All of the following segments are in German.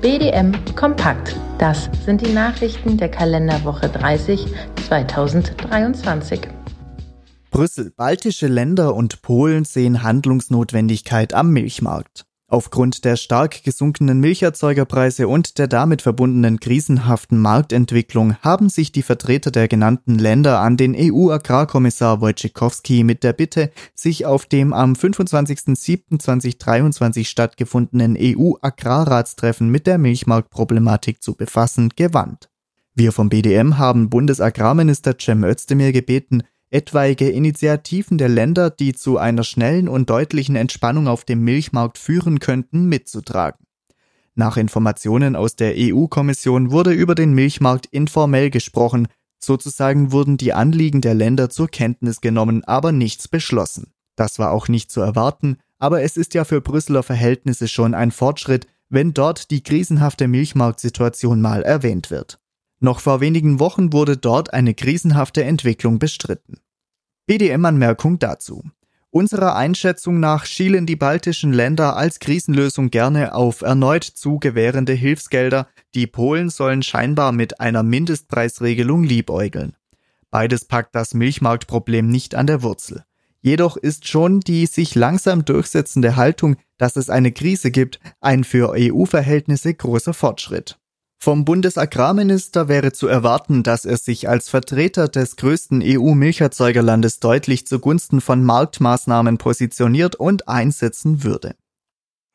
BDM Kompakt. Das sind die Nachrichten der Kalenderwoche 30 2023. Brüssel, baltische Länder und Polen sehen Handlungsnotwendigkeit am Milchmarkt. Aufgrund der stark gesunkenen Milcherzeugerpreise und der damit verbundenen krisenhaften Marktentwicklung haben sich die Vertreter der genannten Länder an den EU-Agrarkommissar Wojciechowski mit der Bitte, sich auf dem am 25.07.2023 stattgefundenen EU-Agrarratstreffen mit der Milchmarktproblematik zu befassen, gewandt. Wir vom BDM haben Bundesagrarminister Cem Özdemir gebeten, etwaige Initiativen der Länder, die zu einer schnellen und deutlichen Entspannung auf dem Milchmarkt führen könnten, mitzutragen. Nach Informationen aus der EU-Kommission wurde über den Milchmarkt informell gesprochen, sozusagen wurden die Anliegen der Länder zur Kenntnis genommen, aber nichts beschlossen. Das war auch nicht zu erwarten, aber es ist ja für Brüsseler Verhältnisse schon ein Fortschritt, wenn dort die krisenhafte Milchmarktsituation mal erwähnt wird. Noch vor wenigen Wochen wurde dort eine krisenhafte Entwicklung bestritten. BDM-Anmerkung dazu. Unserer Einschätzung nach schielen die baltischen Länder als Krisenlösung gerne auf erneut zu gewährende Hilfsgelder, die Polen sollen scheinbar mit einer Mindestpreisregelung liebäugeln. Beides packt das Milchmarktproblem nicht an der Wurzel. Jedoch ist schon die sich langsam durchsetzende Haltung, dass es eine Krise gibt, ein für EU-Verhältnisse großer Fortschritt. Vom Bundesagrarminister wäre zu erwarten, dass er sich als Vertreter des größten EU-Milcherzeugerlandes deutlich zugunsten von Marktmaßnahmen positioniert und einsetzen würde.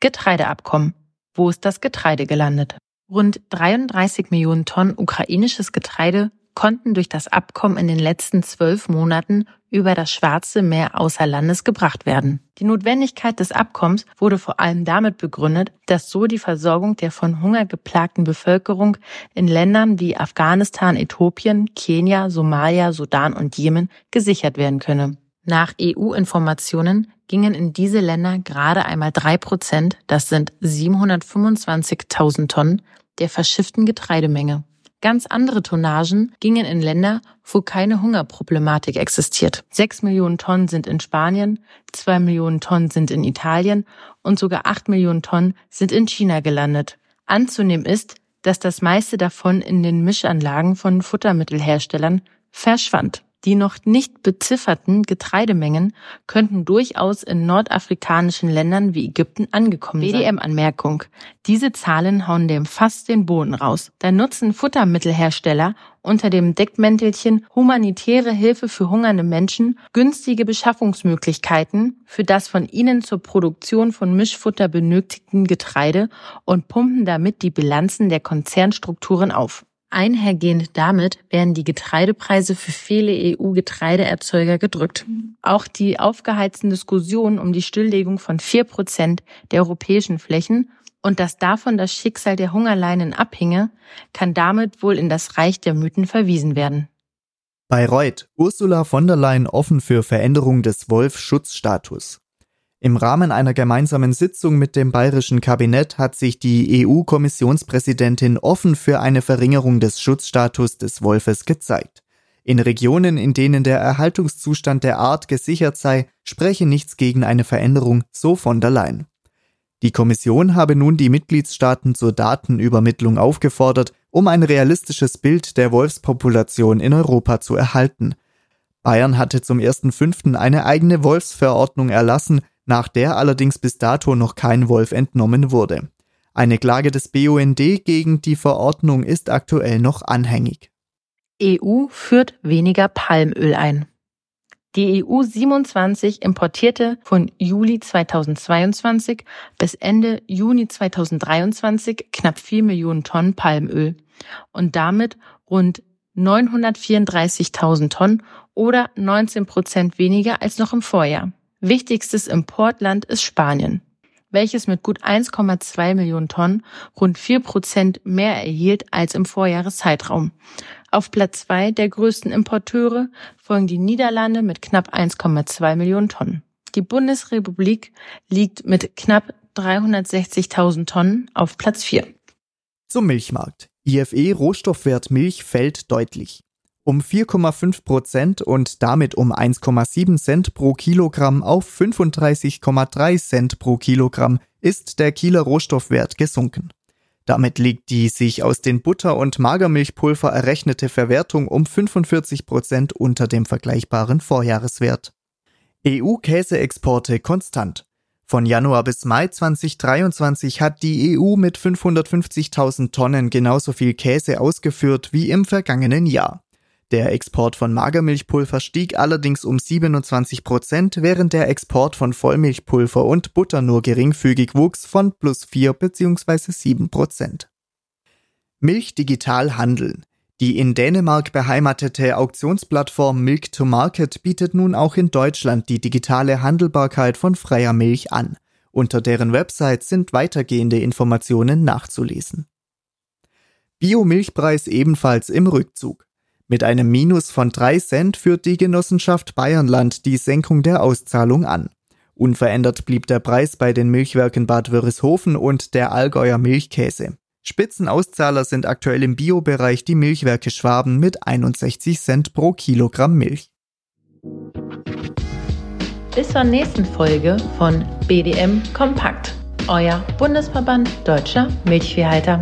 Getreideabkommen. Wo ist das Getreide gelandet? Rund 33 Millionen Tonnen ukrainisches Getreide konnten durch das Abkommen in den letzten zwölf Monaten über das Schwarze Meer außer Landes gebracht werden. Die Notwendigkeit des Abkommens wurde vor allem damit begründet, dass so die Versorgung der von Hunger geplagten Bevölkerung in Ländern wie Afghanistan, Äthiopien, Kenia, Somalia, Sudan und Jemen gesichert werden könne. Nach EU-Informationen gingen in diese Länder gerade einmal drei Prozent, das sind 725.000 Tonnen, der verschifften Getreidemenge. Ganz andere Tonnagen gingen in Länder, wo keine Hungerproblematik existiert. Sechs Millionen Tonnen sind in Spanien, zwei Millionen Tonnen sind in Italien und sogar acht Millionen Tonnen sind in China gelandet. Anzunehmen ist, dass das meiste davon in den Mischanlagen von Futtermittelherstellern verschwand. Die noch nicht bezifferten Getreidemengen könnten durchaus in nordafrikanischen Ländern wie Ägypten angekommen sein. BDM-Anmerkung. Diese Zahlen hauen dem fast den Boden raus. Da nutzen Futtermittelhersteller unter dem Deckmäntelchen humanitäre Hilfe für hungernde Menschen günstige Beschaffungsmöglichkeiten für das von ihnen zur Produktion von Mischfutter benötigten Getreide und pumpen damit die Bilanzen der Konzernstrukturen auf. Einhergehend damit werden die Getreidepreise für viele EU-Getreideerzeuger gedrückt. Auch die aufgeheizten Diskussionen um die Stilllegung von vier Prozent der europäischen Flächen und dass davon das Schicksal der Hungerleinen abhinge, kann damit wohl in das Reich der Mythen verwiesen werden. Bayreuth, Ursula von der Leyen offen für Veränderung des Wolf-Schutzstatus. Im Rahmen einer gemeinsamen Sitzung mit dem bayerischen Kabinett hat sich die EU-Kommissionspräsidentin offen für eine Verringerung des Schutzstatus des Wolfes gezeigt. In Regionen, in denen der Erhaltungszustand der Art gesichert sei, spreche nichts gegen eine Veränderung, so von der Leyen. Die Kommission habe nun die Mitgliedstaaten zur Datenübermittlung aufgefordert, um ein realistisches Bild der Wolfspopulation in Europa zu erhalten. Bayern hatte zum 1.5. eine eigene Wolfsverordnung erlassen, nach der allerdings bis dato noch kein Wolf entnommen wurde. Eine Klage des BUND gegen die Verordnung ist aktuell noch anhängig. EU führt weniger Palmöl ein. Die EU 27 importierte von Juli 2022 bis Ende Juni 2023 knapp 4 Millionen Tonnen Palmöl und damit rund 934.000 Tonnen oder 19 Prozent weniger als noch im Vorjahr. Wichtigstes Importland ist Spanien, welches mit gut 1,2 Millionen Tonnen rund 4 Prozent mehr erhielt als im Vorjahreszeitraum. Auf Platz zwei der größten Importeure folgen die Niederlande mit knapp 1,2 Millionen Tonnen. Die Bundesrepublik liegt mit knapp 360.000 Tonnen auf Platz vier. Zum Milchmarkt. IFE Rohstoffwert Milch fällt deutlich um 4,5 Prozent und damit um 1,7 Cent pro Kilogramm auf 35,3 Cent pro Kilogramm ist der Kieler Rohstoffwert gesunken. Damit liegt die sich aus den Butter- und Magermilchpulver errechnete Verwertung um 45 Prozent unter dem vergleichbaren Vorjahreswert. EU-Käseexporte konstant. Von Januar bis Mai 2023 hat die EU mit 550.000 Tonnen genauso viel Käse ausgeführt wie im vergangenen Jahr. Der Export von Magermilchpulver stieg allerdings um 27 Prozent, während der Export von Vollmilchpulver und Butter nur geringfügig wuchs von plus 4 bzw. 7 Prozent. Milch digital handeln. Die in Dänemark beheimatete Auktionsplattform Milk to Market bietet nun auch in Deutschland die digitale Handelbarkeit von freier Milch an. Unter deren Website sind weitergehende Informationen nachzulesen. Biomilchpreis ebenfalls im Rückzug. Mit einem Minus von 3 Cent führt die Genossenschaft Bayernland die Senkung der Auszahlung an. Unverändert blieb der Preis bei den Milchwerken Bad Wörishofen und der Allgäuer Milchkäse. Spitzenauszahler sind aktuell im Biobereich die Milchwerke Schwaben mit 61 Cent pro Kilogramm Milch. Bis zur nächsten Folge von BDM Kompakt, euer Bundesverband Deutscher Milchviehhalter.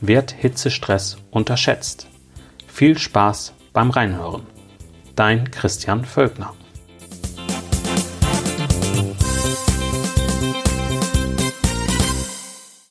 Wird Hitzestress unterschätzt? Viel Spaß beim Reinhören. Dein Christian Völkner.